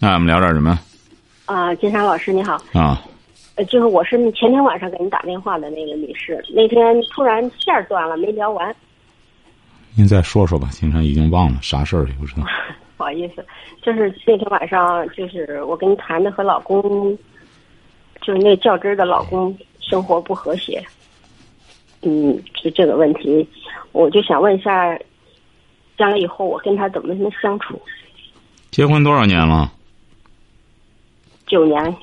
啊，我们聊点什么？啊，金山老师，你好。啊。呃，就是我是前天晚上给您打电话的那个女士，那天突然线断了，没聊完。您再说说吧，金山已经忘了啥事儿了，不知道。不好意思，就是那天晚上，就是我跟你谈的和老公，就是那较真儿的老公，生活不和谐。嗯，是这个问题，我就想问一下，将来以后我跟他怎么能相处？结婚多少年了？九年。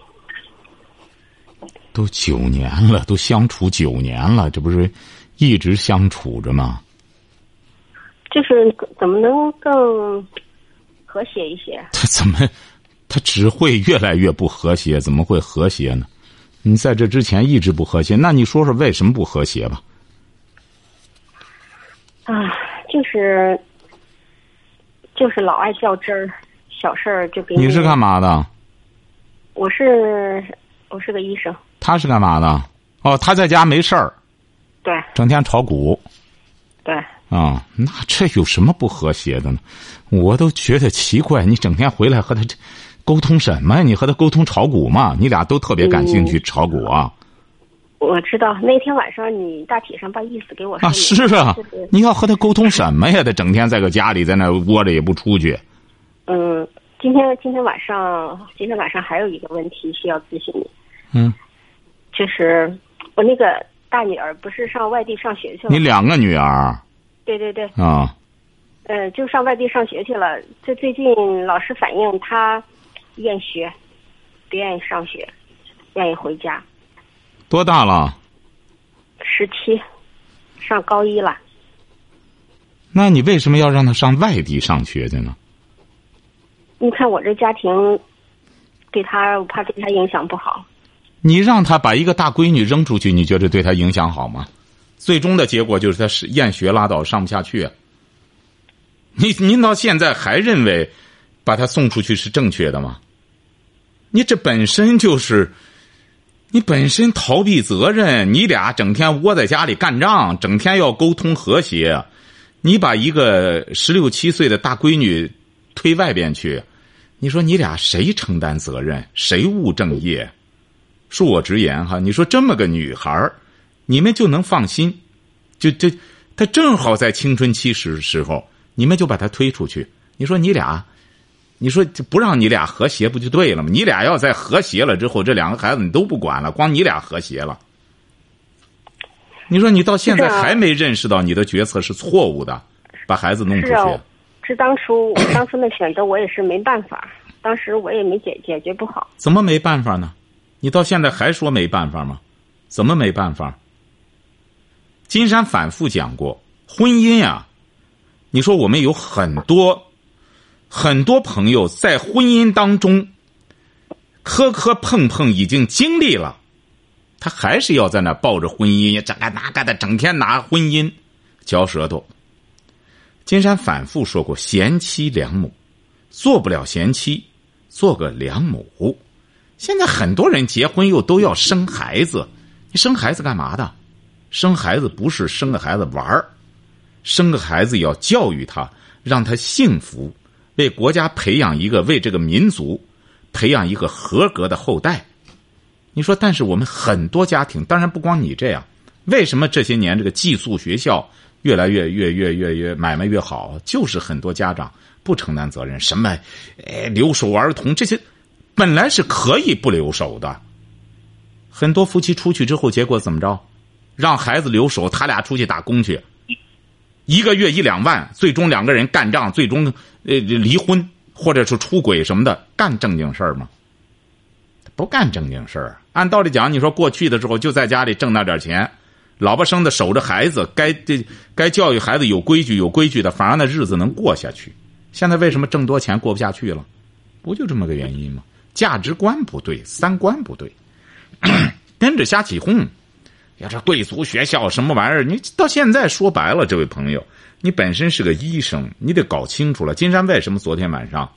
都九年了，都相处九年了，这不是一直相处着吗？就是怎么能更？和谐一些，他怎么，他只会越来越不和谐？怎么会和谐呢？你在这之前一直不和谐，那你说说为什么不和谐吧？啊，就是就是老爱较真儿，小事儿就给你是干嘛的？我是我是个医生。他是干嘛的？哦，他在家没事儿。对。整天炒股。对。啊，那这有什么不和谐的呢？我都觉得奇怪，你整天回来和他沟通什么呀？你和他沟通炒股嘛？你俩都特别感兴趣炒股啊？我知道那天晚上你大体上把意思给我说。啊，是啊，你要和他沟通什么呀？他整天在个家里在那窝着也不出去。嗯，今天今天晚上今天晚上还有一个问题需要咨询你。嗯，就是我那个大女儿不是上外地上学去了？你两个女儿？对对对。啊。呃，就上外地上学去了。这最近老师反映她厌学，不愿意上学，愿意回家。多大了？十七，上高一了。那你为什么要让他上外地上学去呢？你看我这家庭，对他我怕对他影响不好。你让他把一个大闺女扔出去，你觉得对他影响好吗？最终的结果就是他是厌学拉倒，上不下去。你您到现在还认为把他送出去是正确的吗？你这本身就是，你本身逃避责任。你俩整天窝在家里干仗，整天要沟通和谐。你把一个十六七岁的大闺女推外边去，你说你俩谁承担责任？谁务正业？恕我直言哈，你说这么个女孩你们就能放心？就就她正好在青春期时时候。你们就把她推出去。你说你俩，你说不让你俩和谐不就对了吗？你俩要再和谐了之后，这两个孩子你都不管了，光你俩和谐了。你说你到现在还没认识到你的决策是错误的，把孩子弄出去。是当初我当初的选择，我也是没办法。当时我也没解解决不好。怎么没办法呢？你到现在还说没办法吗？怎么没办法？金山反复讲过，婚姻啊。你说我们有很多很多朋友在婚姻当中磕磕碰碰，已经经历了，他还是要在那抱着婚姻这个那个的，整天拿婚姻嚼舌头。金山反复说过，贤妻良母做不了贤妻，做个良母。现在很多人结婚又都要生孩子，你生孩子干嘛的？生孩子不是生个孩子玩儿。生个孩子要教育他，让他幸福，为国家培养一个，为这个民族培养一个合格的后代。你说，但是我们很多家庭，当然不光你这样，为什么这些年这个寄宿学校越来越越越越越买卖越好？就是很多家长不承担责任，什么，哎，留守儿童这些，本来是可以不留守的。很多夫妻出去之后，结果怎么着？让孩子留守，他俩出去打工去。一个月一两万，最终两个人干仗，最终呃离婚或者是出轨什么的，干正经事儿吗？不干正经事儿。按道理讲，你说过去的时候就在家里挣那点钱，老婆生的守着孩子，该这该教育孩子有规矩有规矩的，反而那日子能过下去。现在为什么挣多钱过不下去了？不就这么个原因吗？价值观不对，三观不对，跟着瞎起哄。呀，这贵族学校什么玩意儿？你到现在说白了，这位朋友，你本身是个医生，你得搞清楚了。金山为什么昨天晚上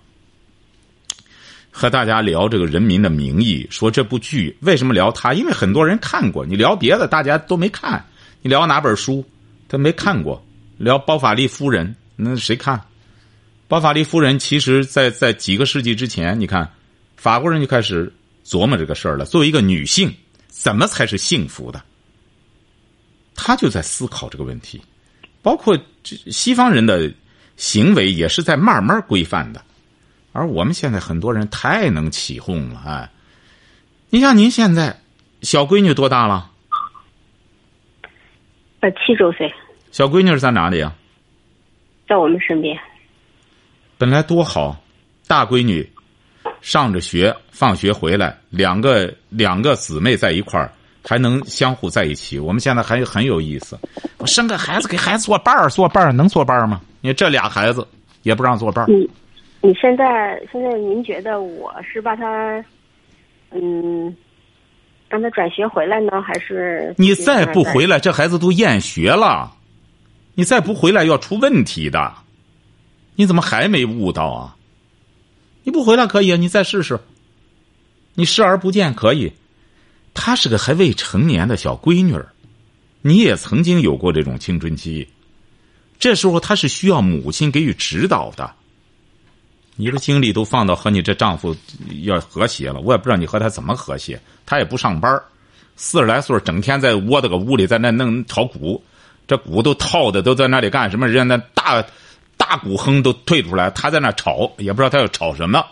和大家聊这个《人民的名义》，说这部剧为什么聊他？因为很多人看过。你聊别的，大家都没看。你聊哪本书，他没看过。聊包法利夫人，那谁看？包法利夫人其实，在在几个世纪之前，你看，法国人就开始琢磨这个事儿了。作为一个女性，怎么才是幸福的？他就在思考这个问题，包括这西方人的行为也是在慢慢规范的，而我们现在很多人太能起哄了，哎，你像您现在小闺女多大了？呃，七周岁。小闺女是在哪里啊？在我们身边。本来多好，大闺女上着学，放学回来，两个两个姊妹在一块儿。还能相互在一起，我们现在还很有意思。我生个孩子，给孩子做伴儿，做伴儿能做伴儿吗？你这俩孩子也不让做伴儿。你你现在现在您觉得我是把他，嗯，让他转学回来呢，还是你再不回来，这孩子都厌学了。你再不回来要出问题的。你怎么还没悟到啊？你不回来可以啊，你再试试。你视而不见可以。她是个还未成年的小闺女儿，你也曾经有过这种青春期，这时候她是需要母亲给予指导的。你的精力都放到和你这丈夫要和谐了，我也不知道你和他怎么和谐。他也不上班四十来岁整天在窝在个屋里，在那弄炒股，这股都套的都在那里干什么？人家那大大股亨都退出来，他在那炒，也不知道他要炒什么。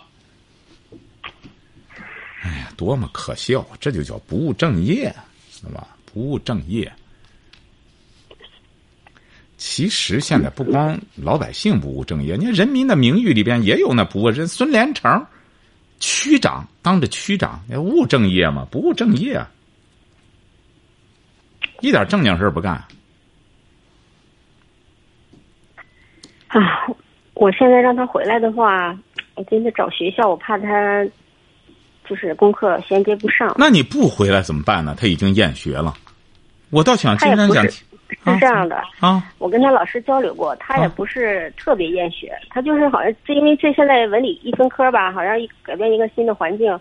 哎呀，多么可笑！这就叫不务正业，是吧？不务正业。其实现在不光老百姓不务正业，你看《人民的名誉》里边也有那不务人。孙连成，区长当着区长，务正业吗？不务正业，一点正经事不干。啊，我现在让他回来的话，我真的找学校，我怕他。就是功课衔接不上，那你不回来怎么办呢？他已经厌学了，我倒想今天讲，是这样的啊。我跟他老师交流过，他也不是特别厌学，他就是好像是因为这现在文理一分科吧，好像一改变一个新的环境，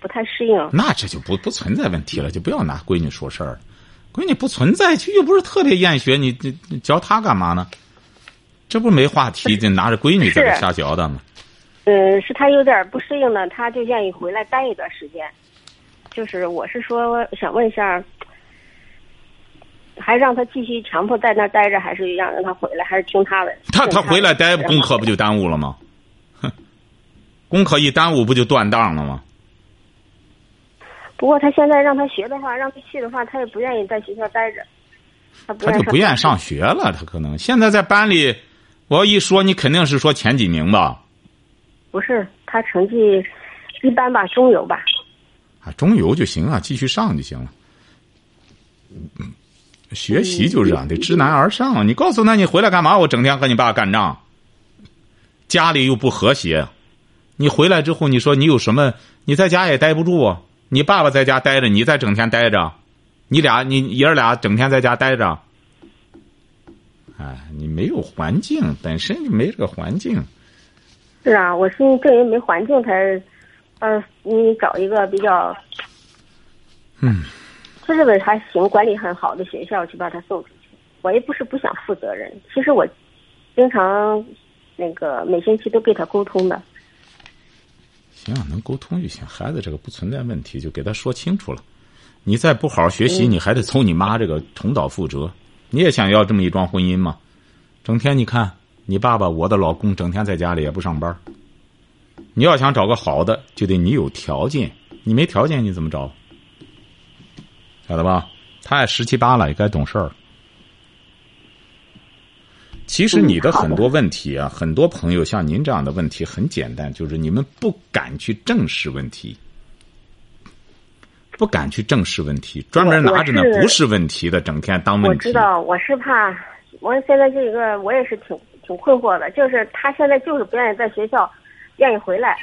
不太适应。那这就不不存在问题了，就不要拿闺女说事儿。闺女不存在，就又不是特别厌学，你你你教她干嘛呢？这不没话题，就拿着闺女在这瞎嚼的吗？嗯，是他有点不适应呢，他就愿意回来待一段时间。就是我是说，想问一下，还让他继续强迫在那待着，还是让让他回来，还是听他的？他他回来待，功课不就耽误了吗？哼，功课一耽误，不就断档了吗？不过他现在让他学的话，让他去的话，他也不愿意在学校待着。他他就不愿意上学了，他可能现在在班里，我要一说，你肯定是说前几名吧？不是他成绩一般吧，中游吧。啊，中游就行啊，继续上就行了。学习就是这样，得知难而上。你告诉他，你回来干嘛？我整天和你爸干仗，家里又不和谐。你回来之后，你说你有什么？你在家也待不住。你爸爸在家待着，你在整天待着，你俩你爷儿俩整天在家待着。哎，你没有环境，本身就没这个环境。是啊，我是这人没环境才，呃，你找一个比较，嗯，这个还行，管理很好的学校去把他送出去。我也不是不想负责任，其实我经常那个每星期都跟他沟通的。行，能沟通就行。孩子这个不存在问题，就给他说清楚了。你再不好好学习，你还得从你妈这个重蹈覆辙。你也想要这么一桩婚姻吗？整天你看。你爸爸，我的老公，整天在家里也不上班。你要想找个好的，就得你有条件。你没条件，你怎么找？晓得吧？他也十七八了，也该懂事儿。其实你的很多问题啊，很多朋友像您这样的问题很简单，就是你们不敢去正视问题，不敢去正视问题，专门拿着那不是问题的，整天当问题。我知道，我是怕，我现在这个我也是挺。挺困惑的，就是他现在就是不愿意在学校，愿意回来。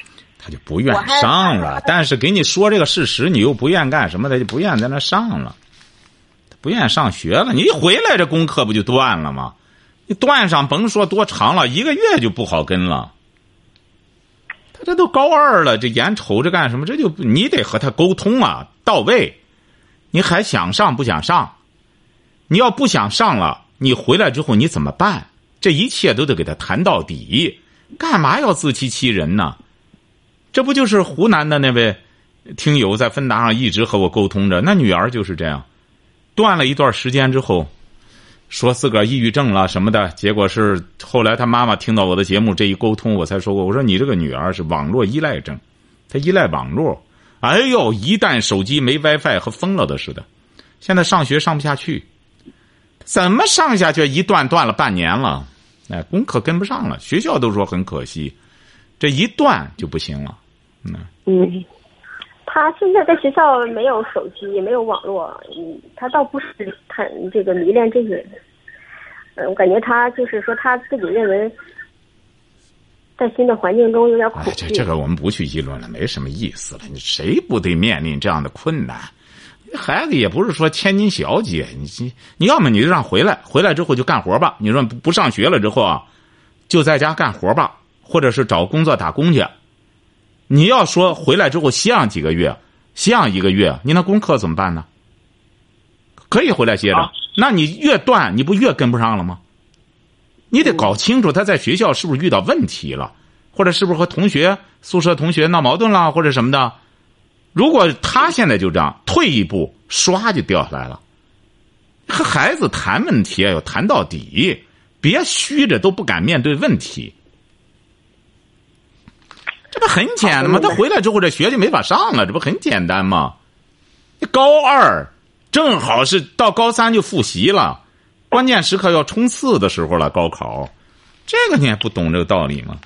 他就不愿上了。但是给你说这个事实，你又不愿干什么，他就不愿在那上了，不愿上学了。你一回来，这功课不就断了吗？你断上，甭说多长了，一个月就不好跟了。他这都高二了，这眼瞅着干什么？这就你得和他沟通啊，到位。你还想上不想上？你要不想上了，你回来之后你怎么办？这一切都得给他谈到底。干嘛要自欺欺人呢？这不就是湖南的那位听友在芬达上一直和我沟通着？那女儿就是这样，断了一段时间之后。说自个儿抑郁症了什么的，结果是后来他妈妈听到我的节目这一沟通，我才说过，我说你这个女儿是网络依赖症，她依赖网络，哎呦，一旦手机没 WiFi 和疯了的似的，现在上学上不下去，怎么上下去？一断断了半年了，哎，功课跟不上了，学校都说很可惜，这一断就不行了，嗯嗯，他现在在学校没有手机，也没有网络，嗯，他倒不是他这个迷恋这些。嗯，我感觉他就是说他自己认为，在新的环境中有点恐惧。这这个我们不去议论了，没什么意思了。你谁不得面临这样的困难？孩子也不是说千金小姐，你你你要么你就让回来，回来之后就干活吧。你说不不上学了之后啊，就在家干活吧，或者是找工作打工去。你要说回来之后歇上几个月，歇上一个月，你那功课怎么办呢？可以回来歇着。那你越断，你不越跟不上了吗？你得搞清楚他在学校是不是遇到问题了，或者是不是和同学宿舍同学闹矛盾了，或者什么的。如果他现在就这样退一步，唰就掉下来了。和孩子谈问题要谈到底，别虚着都不敢面对问题。这不很简单嘛？他回来之后这学就没法上了，这不很简单吗？高二。正好是到高三就复习了，关键时刻要冲刺的时候了。高考，这个你还不懂这个道理吗？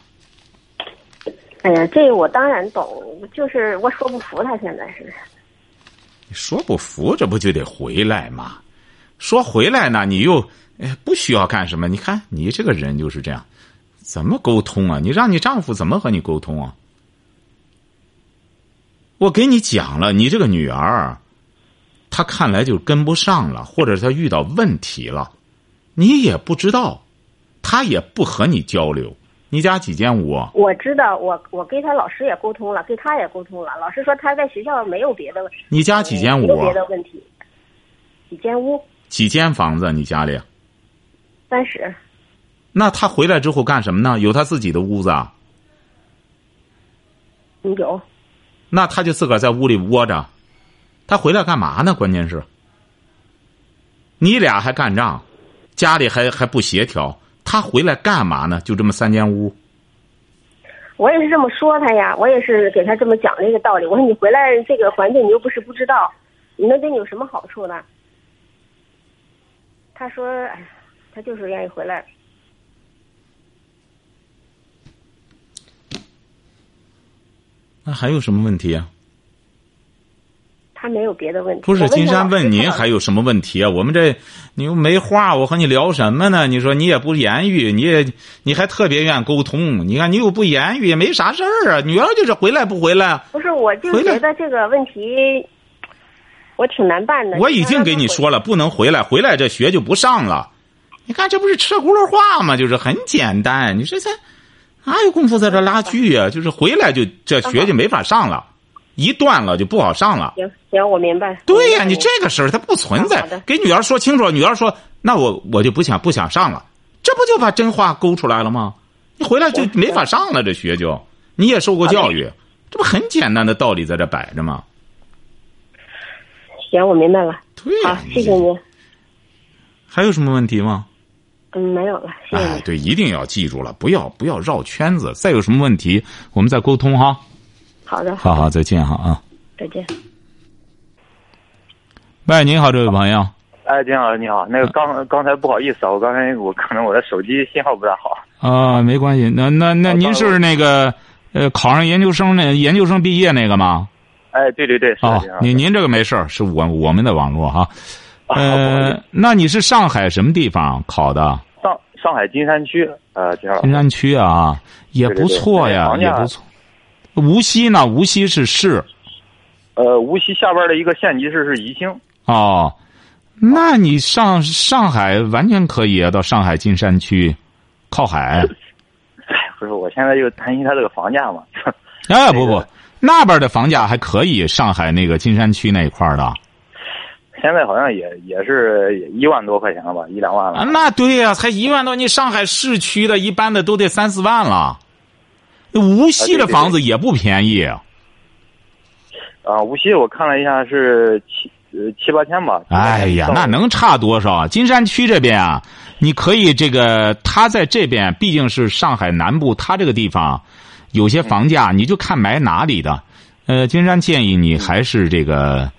哎呀，这个我当然懂，就是我说不服他现在是。你说不服，这不就得回来吗？说回来呢，你又哎不需要干什么？你看你这个人就是这样，怎么沟通啊？你让你丈夫怎么和你沟通啊？我给你讲了，你这个女儿。她看来就跟不上了，或者她遇到问题了，你也不知道，她也不和你交流。你家几间屋？我知道，我我跟他老师也沟通了，跟他也沟通了。老师说他在学校没有别的问题。你家几间屋？别的问题。几间屋？几间房子？你家里？三室。那他回来之后干什么呢？有他自己的屋子啊？有。那他就自个儿在屋里窝着。他回来干嘛呢？关键是，你俩还干仗，家里还还不协调。他回来干嘛呢？就这么三间屋。我也是这么说他呀，我也是给他这么讲这个道理。我说你回来这个环境，你又不是不知道，你能对你有什么好处呢？他说：“哎，他就是愿意回来。”那还有什么问题啊？他没有别的问题。不是金山问您还有什么问题啊？我们这你又没话，我和你聊什么呢？你说你也不言语，你也你还特别愿沟通。你看你又不言语，也没啥事儿啊。女儿就是回来不回来？不是，我就觉得这个问题我挺难办的。我已经给你说了，不能回来，回来这学就不上了。你看这不是车轱辘话吗？就是很简单。你说这哪有功夫在这拉锯啊？就是回来就这学就没法上了。一断了就不好上了。行行，我明白。对呀，你这个事儿它不存在。给女儿说清楚，女儿说：“那我我就不想不想上了。”这不就把真话勾出来了吗？你回来就没法上了，这学就你也受过教育，这不很简单的道理在这摆着吗？行，我明白了。对呀，谢谢您。还有什么问题吗？嗯，没有了。谢谢。哎，对，一定要记住了，不要不要绕圈子。再有什么问题，我们再沟通哈。好的，好好再见哈啊！再见。喂，您好，这位朋友。哎，你好，你好，那个刚刚才不好意思啊，我刚才我可能我的手机信号不大好。啊，没关系，那那那您是那个呃考上研究生那研究生毕业那个吗？哎，对对对，哦，您您这个没事是我我们的网络哈。呃，那你是上海什么地方考的？上上海金山区，呃，金山区啊，也不错呀，也不错。无锡呢？无锡是市。呃，无锡下边的一个县级市是宜兴。哦，那你上上海完全可以啊，到上海金山区，靠海。不是，我现在就担心他这个房价嘛。哎，不不，那边的房价还可以，上海那个金山区那一块的。现在好像也也是一万多块钱了吧，一两万了。那对呀，才一万多，你上海市区的一般的都得三四万了。无锡的房子也不便宜。啊，无锡我看了一下是七呃七八千吧。哎呀，那能差多少？金山区这边啊，你可以这个，他在这边毕竟是上海南部，他这个地方有些房价，你就看买哪里的。呃，金山建议你还是这个。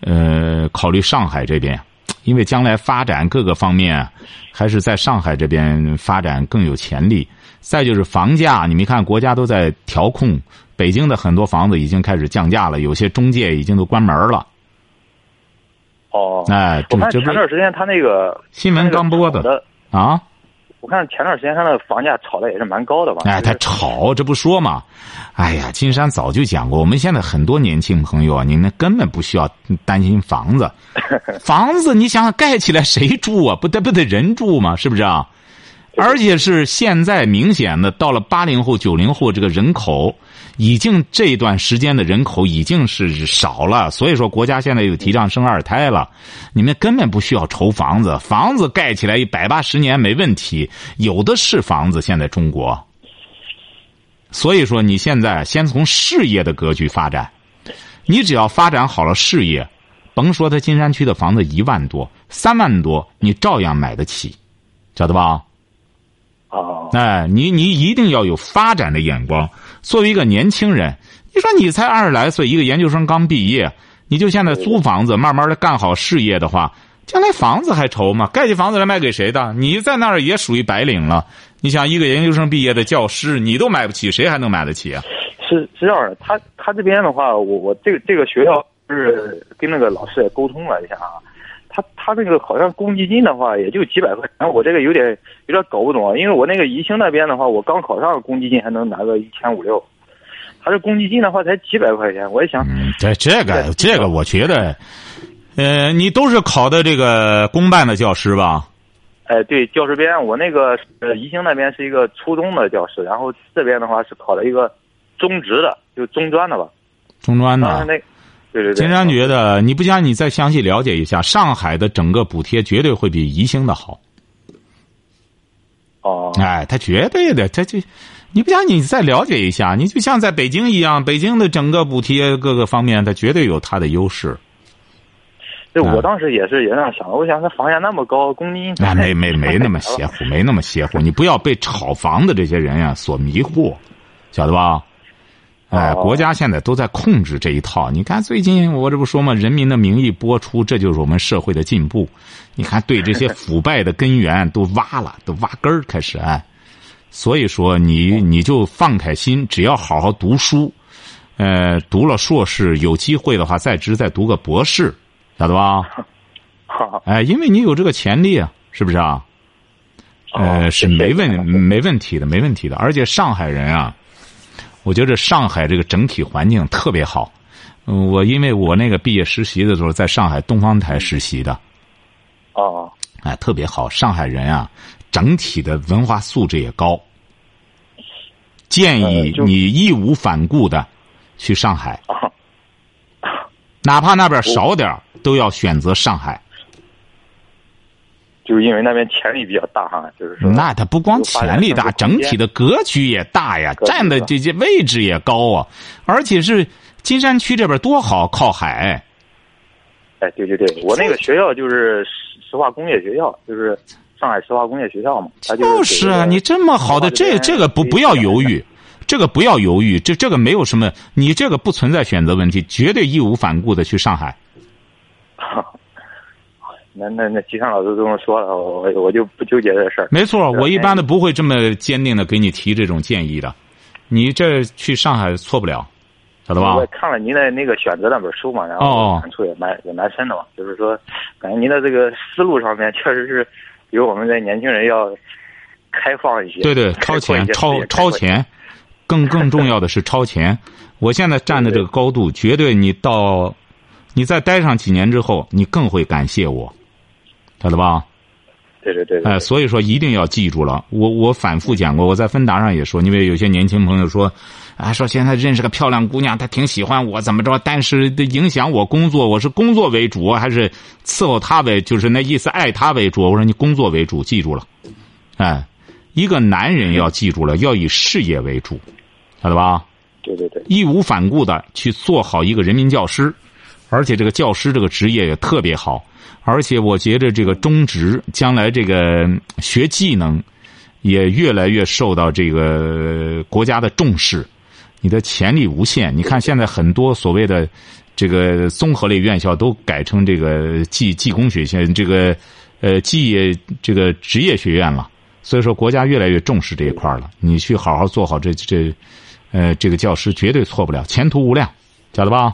呃，考虑上海这边，因为将来发展各个方面，还是在上海这边发展更有潜力。再就是房价，你没看国家都在调控，北京的很多房子已经开始降价了，有些中介已经都关门了。哦，哎，我看前段时间他那个新闻刚播的啊。我看前段时间他那个房价炒的也是蛮高的吧？哎，他炒，这不说嘛？哎呀，金山早就讲过，我们现在很多年轻朋友啊，你们根本不需要担心房子，房子你想想盖起来谁住啊？不得不得人住吗？是不是啊？而且是现在明显的到了八零后、九零后这个人口。已经这段时间的人口已经是少了，所以说国家现在又提倡生二胎了。你们根本不需要愁房子，房子盖起来一百八十年没问题，有的是房子。现在中国，所以说你现在先从事业的格局发展，你只要发展好了事业，甭说他金山区的房子一万多、三万多，你照样买得起，晓得吧？哦，哎，你你一定要有发展的眼光。作为一个年轻人，你说你才二十来岁，一个研究生刚毕业，你就现在租房子，慢慢的干好事业的话，将来房子还愁吗？盖起房子来卖给谁的？你在那儿也属于白领了。你想，一个研究生毕业的教师，你都买不起，谁还能买得起啊？是是这样的，他他这边的话，我我这个这个学校是跟那个老师也沟通了一下啊，他他那个好像公积金的话也就几百块钱，我这个有点有点搞不懂，因为我那个宜兴那边的话，我刚考上公积金还能拿个一千五六。他这公积金的话才几百块钱，我也想。嗯，这这个这个，我觉得，呃，你都是考的这个公办的教师吧？哎，对，教师编，我那个呃宜兴那边是一个初中的教师，然后这边的话是考了一个中职的，就中专的吧。中专的。那，对对对。金山觉得，你不想你再详细了解一下，上海的整个补贴绝对会比宜兴的好。哦。哎，他绝对的，他就。你不想你再了解一下？你就像在北京一样，北京的整个补贴各个方面，它绝对有它的优势。对，我当时也是也那样想的，我想他房价那么高，公积金那没没没那么邪乎，没那么邪乎。你不要被炒房的这些人呀所迷惑，晓得吧？哎，国家现在都在控制这一套。你看最近我这不说嘛，《人民的名义》播出，这就是我们社会的进步。你看，对这些腐败的根源都挖了，都挖根儿开始哎。所以说，你你就放开心，只要好好读书，呃，读了硕士，有机会的话，在职再读个博士，晓得吧？好哎，因为你有这个潜力啊，是不是啊？呃，是没问没问题的，没问题的。而且上海人啊，我觉得上海这个整体环境特别好。我因为我那个毕业实习的时候，在上海东方台实习的。哦。哎，特别好，上海人啊。整体的文化素质也高，建议你义无反顾的去上海，哪怕那边少点都要选择上海。就是因为那边潜力比较大哈，就是说。那它不光潜力大，整体的格局也大呀，占的这些位置也高啊，而且是金山区这边多好，靠海。哎，对对对，我那个学校就是石化工业学校，就是。上海石化工业学校嘛，就是啊，你这么好的这这个不不要犹豫，这个不要犹豫，这这个没有什么，你这个不存在选择问题，绝对义无反顾的去上海。那那那，吉祥老师这么说了，我我就不纠结这事儿。没错，我一般的不会这么坚定的给你提这种建议的，你这去上海错不了，晓得吧？我看了您的那个选择那本书嘛，然后感触也蛮也蛮深的嘛，就是说，感觉您的这个思路上面确实是。比我们的年轻人要开放一些，对对，超前超超前，更更重要的是超前。我现在站的这个高度，绝对你到，你再待上几年之后，你更会感谢我，晓得吧？对对对。哎，所以说一定要记住了。我我反复讲过，我在芬达上也说，因为有些年轻朋友说，啊，说现在认识个漂亮姑娘，她挺喜欢我，怎么着？但是影响我工作，我是工作为主，还是伺候她为，就是那意思，爱她为主。我说你工作为主，记住了。哎，一个男人要记住了，要以事业为主，晓得吧？对对对，义无反顾的去做好一个人民教师，而且这个教师这个职业也特别好，而且我觉着这个中职将来这个学技能也越来越受到这个国家的重视，你的潜力无限。你看现在很多所谓的这个综合类院校都改成这个技技工学校，这个呃技这个职业学院了，所以说国家越来越重视这一块了。你去好好做好这这。呃，这个教师绝对错不了，前途无量，晓得吧？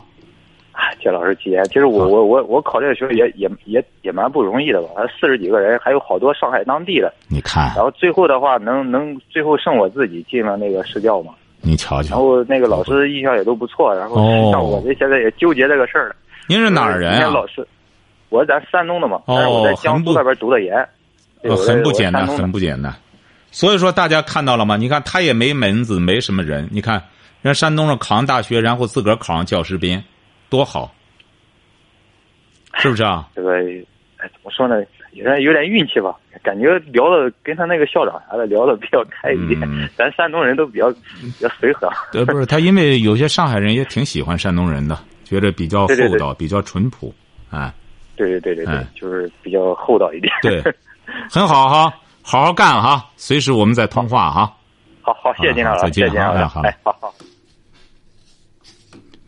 哎，谢老师吉言。其实我我我我考这个学校也也也也蛮不容易的吧？四十几个人，还有好多上海当地的。你看。然后最后的话，能能最后剩我自己进了那个市教嘛？你瞧瞧。然后那个老师印象也都不错，然后像我这现在也纠结这个事儿。您是哪儿人啊？老师，我是咱山东的嘛。但是。我在江苏那边读的研。哦，很不简单，很不简单。所以说，大家看到了吗？你看，他也没门子，没什么人。你看，人山东上考上大学，然后自个儿考上教师编，多好，是不是啊？这个，哎，怎么说呢？有点有点运气吧。感觉聊的跟他那个校长啥的聊的比较开一点。咱山东人都比较比较随和。呃，不是他，因为有些上海人也挺喜欢山东人的，觉得比较厚道，比较淳朴，哎。对对对对对，就是比较厚道一点。对，很好哈。好好干哈！随时我们再通话哈。好好，谢谢金老师，再见啊！好，哎，好好。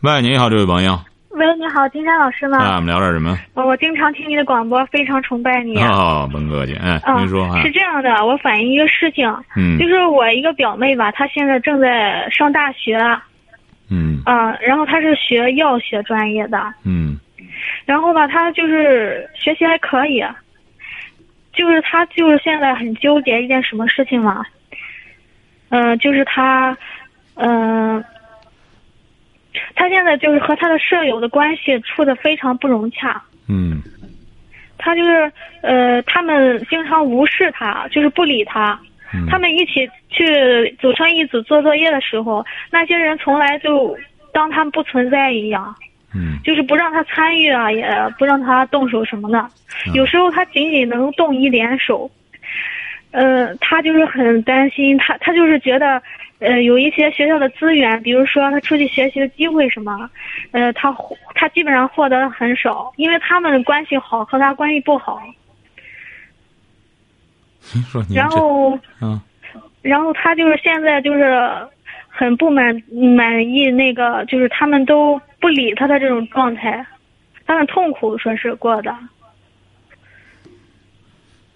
喂，你好，这位朋友。喂，你好，金山老师吗？啊，我们聊点什么？我经常听你的广播，非常崇拜你。哦，甭客气，哎，您说是这样的，我反映一个事情，嗯，就是我一个表妹吧，她现在正在上大学，嗯，啊，然后她是学药学专业的，嗯，然后吧，她就是学习还可以。就是她，就是现在很纠结一件什么事情嘛，嗯，就是她，嗯，他现在就是和他的舍友的关系处的非常不融洽。嗯。他就是呃，他们经常无视他，就是不理他。嗯。他们一起去组成一组做作业的时候，那些人从来就当他们不存在一样。嗯，就是不让他参与啊，也不让他动手什么的。有时候他仅仅能动一点手，呃，他就是很担心，他他就是觉得，呃，有一些学校的资源，比如说他出去学习的机会什么，呃，他他基本上获得的很少，因为他们关系好和他关系不好。说然后，嗯，然后他就是现在就是。很不满满意那个，就是他们都不理他的这种状态，他很痛苦，说是过的。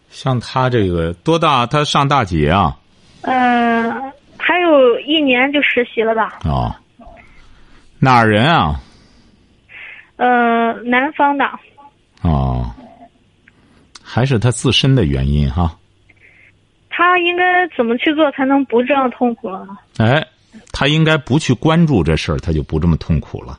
像他这个多大？他上大几啊？呃，一年就实习了吧？哦，哪儿人啊？呃，南方的。哦，还是他自身的原因哈。他应该怎么去做才能不这样痛苦了？哎。他应该不去关注这事儿，他就不这么痛苦了。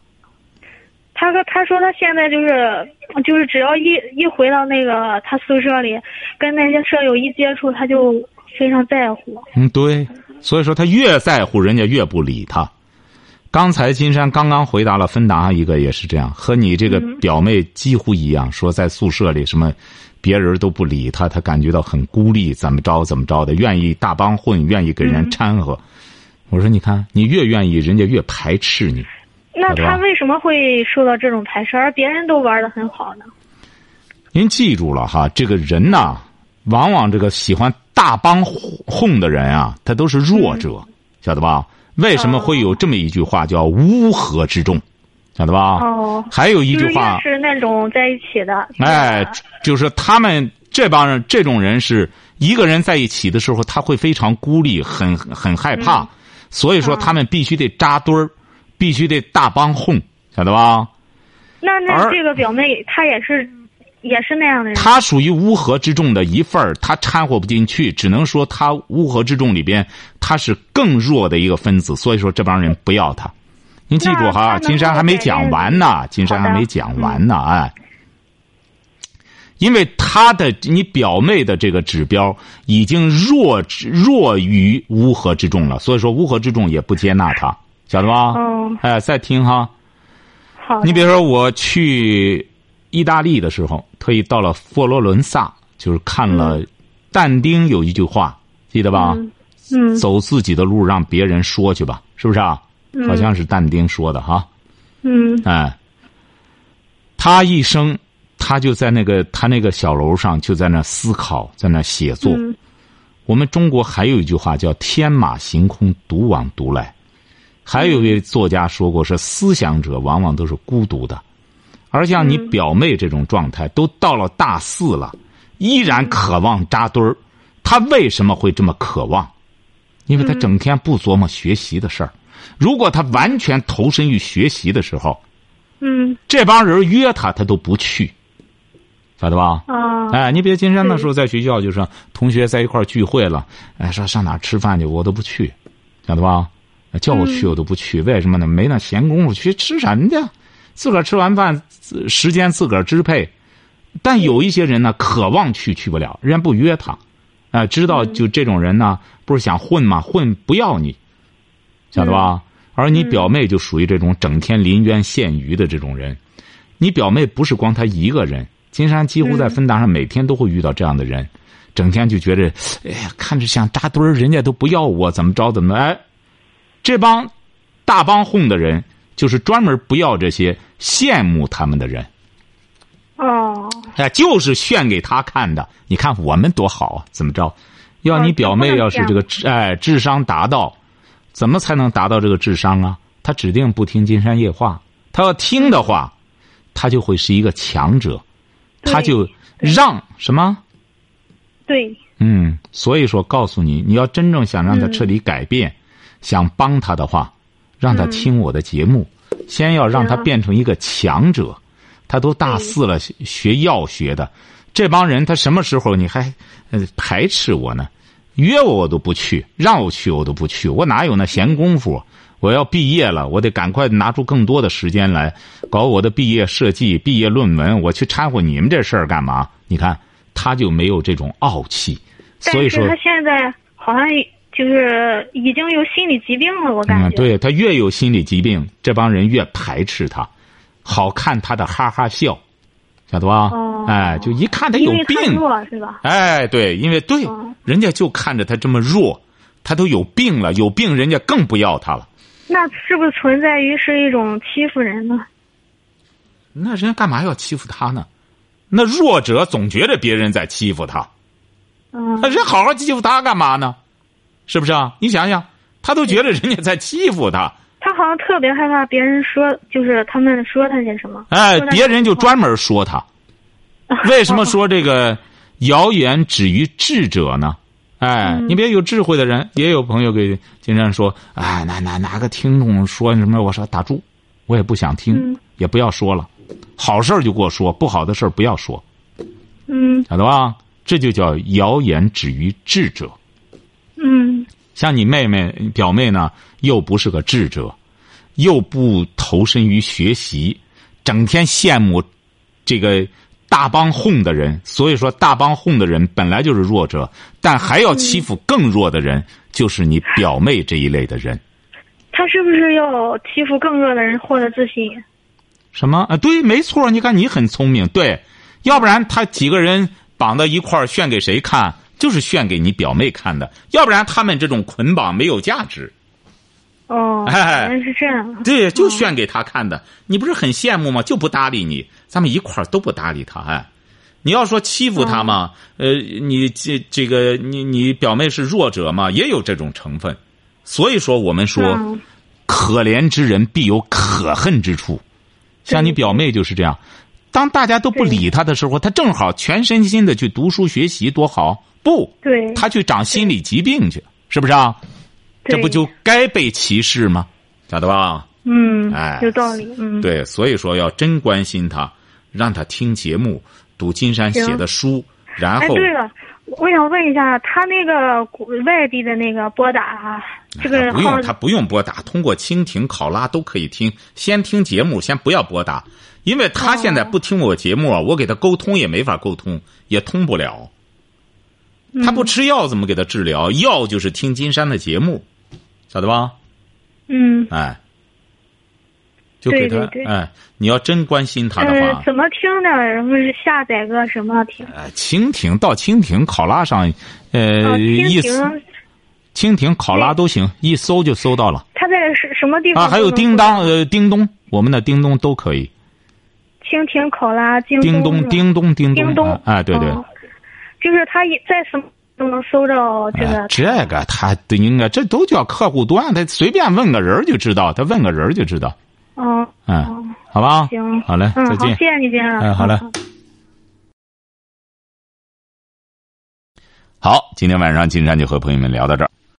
他说：“他说他现在就是，就是只要一一回到那个他宿舍里，跟那些舍友一接触，他就非常在乎。”嗯，对，所以说他越在乎，人家越不理他。刚才金山刚刚回答了芬达一个也是这样，和你这个表妹几乎一样，说在宿舍里什么别人都不理他，他感觉到很孤立，怎么着怎么着的，愿意大帮混，愿意给人掺和。我说：“你看，你越愿意，人家越排斥你。那他为什么会受到这种排斥，而别人都玩的很好呢？”您记住了哈，这个人呐，往往这个喜欢大帮哄的人啊，他都是弱者，晓得吧？为什么会有这么一句话叫“乌合之众”，晓得吧？哦。还有一句话是那种在一起的。哎，就是他们这帮人，这种人是一个人在一起的时候，他会非常孤立，很很害怕。所以说，他们必须得扎堆儿，必须得大帮哄，晓得吧？那那这个表妹，她也是也是那样的人。他属于乌合之众的一份儿，他掺和不进去，只能说他乌合之众里边他是更弱的一个分子，所以说这帮人不要他。您记住哈，金山还没讲完呢，金山还没讲完呢，哎。因为他的你表妹的这个指标已经弱弱于乌合之众了，所以说乌合之众也不接纳他，晓得吧？嗯，哎，再听哈。好。你比如说，我去意大利的时候，特意到了佛罗伦萨，就是看了但丁有一句话，记得吧？嗯嗯。走自己的路，让别人说去吧，是不是啊？嗯。好像是但丁说的哈。嗯。哎，他一生，他就在那个他那个小楼上，就在那思考，在那写作。嗯。我们中国还有一句话叫“天马行空，独往独来”，还有一位作家说过，是思想者往往都是孤独的，而像你表妹这种状态，都到了大四了，依然渴望扎堆儿。他为什么会这么渴望？因为她整天不琢磨学习的事儿。如果她完全投身于学习的时候，嗯这帮人约她，她都不去，晓得吧？啊哎，你别金山那时候在学校，就是同学在一块儿聚会了，哎，说上哪吃饭去，我都不去，晓得吧？叫我去我都不去，为什么呢？没那闲工夫去吃什么去？自个儿吃完饭，时间自个儿支配。但有一些人呢，渴望去去不了，人家不约他，啊、知道就这种人呢，不是想混吗？混不要你，晓得吧？而你表妹就属于这种整天临渊羡鱼的这种人。你表妹不是光她一个人，金山几乎在分达上每天都会遇到这样的人，整天就觉着，哎呀，看着像扎堆儿，人家都不要我，怎么着怎么着？哎，这帮大帮哄的人，就是专门不要这些羡慕他们的人，哦哎，就是炫给他看的。你看我们多好啊，怎么着？要你表妹要是这个智哎智商达到，怎么才能达到这个智商啊？他指定不听金山夜话，他要听的话，他就会是一个强者，对他就让什么？对嗯，所以说，告诉你，你要真正想让他彻底改变，想帮他的话，让他听我的节目，先要让他变成一个强者。他都大四了，学学药学的，这帮人他什么时候你还呃排斥我呢？约我我都不去，让我去我都不去，我哪有那闲工夫？我要毕业了，我得赶快拿出更多的时间来搞我的毕业设计、毕业论文。我去掺和你们这事儿干嘛？你看，他就没有这种傲气，所以说他，现在好像就是已经有心理疾病了，我感嗯，觉。对他越有心理疾病，这帮人越排斥他，好看他的哈哈笑，晓得吧？哦哎，就一看他有病，弱是吧？哎，对，因为对，哦人家就看着他这么弱，他都有病了，有病人家更不要他了。那是不是存在于是一种欺负人呢？那人家干嘛要欺负他呢？那弱者总觉得别人在欺负他，嗯那人好好欺负他干嘛呢？是不是啊？你想想，他都觉得人家在欺负他，他好像特别害怕别人说，就是他们说他些什么。哎别人就专门说他。为什么说这个谣言止于智者呢？哎，嗯你别有智慧的人，也有朋友给金山说，哎，哪哪哪个听众说什么，我说打住，我也不想听，嗯也不要说了，好事儿就给我说，不好的事儿不要说，嗯晓得吧？这就叫谣言止于智者。嗯像你妹妹、表妹呢，又不是个智者，又不投身于学习，整天羡慕这个大帮哄的人。所以说，大帮哄的人本来就是弱者，但还要欺负更弱的人，就是你表妹这一类的人。他是不是要欺负更弱的人获得自信？什么啊？对，没错，你看你很聪明，对，要不然他几个人绑到一块儿炫给谁看？就是炫给你表妹看的，要不然他们这种捆绑没有价值。哦，哎原来是这样。对，就哦炫给他看的。你不是很羡慕吗？就不搭理你，咱们一块儿都不搭理他。哎，你要说欺负他嘛，呃，你这这个你你表妹是弱者嘛，也有这种成分。所以说，我们说，嗯可怜之人必有可恨之处。像你表妹就是这样，当大家都不理他的时候，他正好全身心的去读书学习，多好！不，对，他去长心理疾病去，是不是啊？这不就该被歧视吗？晓得吧？嗯哎，有道理。嗯，对，所以说要真关心他，让他听节目，读金山写的书，然哎，后对了，我想问一下，他那个外地的那个拨打啊，这个不用他不用拨打，通过蜻蜓、考拉都可以听。先听节目，先不要拨打，因为他现在不听我节目啊，我给他沟通也没法沟通，也通不了。他不吃药怎么给他治疗？药就是听金山的节目，晓得吧？嗯，哎，就给他哎，你要真关心他的呃话，，怎么听呢？然后是下载个什么听？呃，蜻蜓到蜻蜓、考拉上，呃，一搜蜓，蜻蜓、考拉都行，一搜就搜到了他在什什么地方？啊。还有叮当，呃，叮咚，我们的叮咚都可以。蜻蜓、考拉、叮咚，叮咚叮咚，哎，对对。哦就是他一在什么都能搜着这个。哎，这个他都应该，这都叫客户端，他随便问个人就知道，他问个人就知道，哦，嗯，哦好吧？行，好嘞，再见谢。谢你，金山老师。哎好嘞嗯好，今天晚上金山就和朋友们聊到这儿。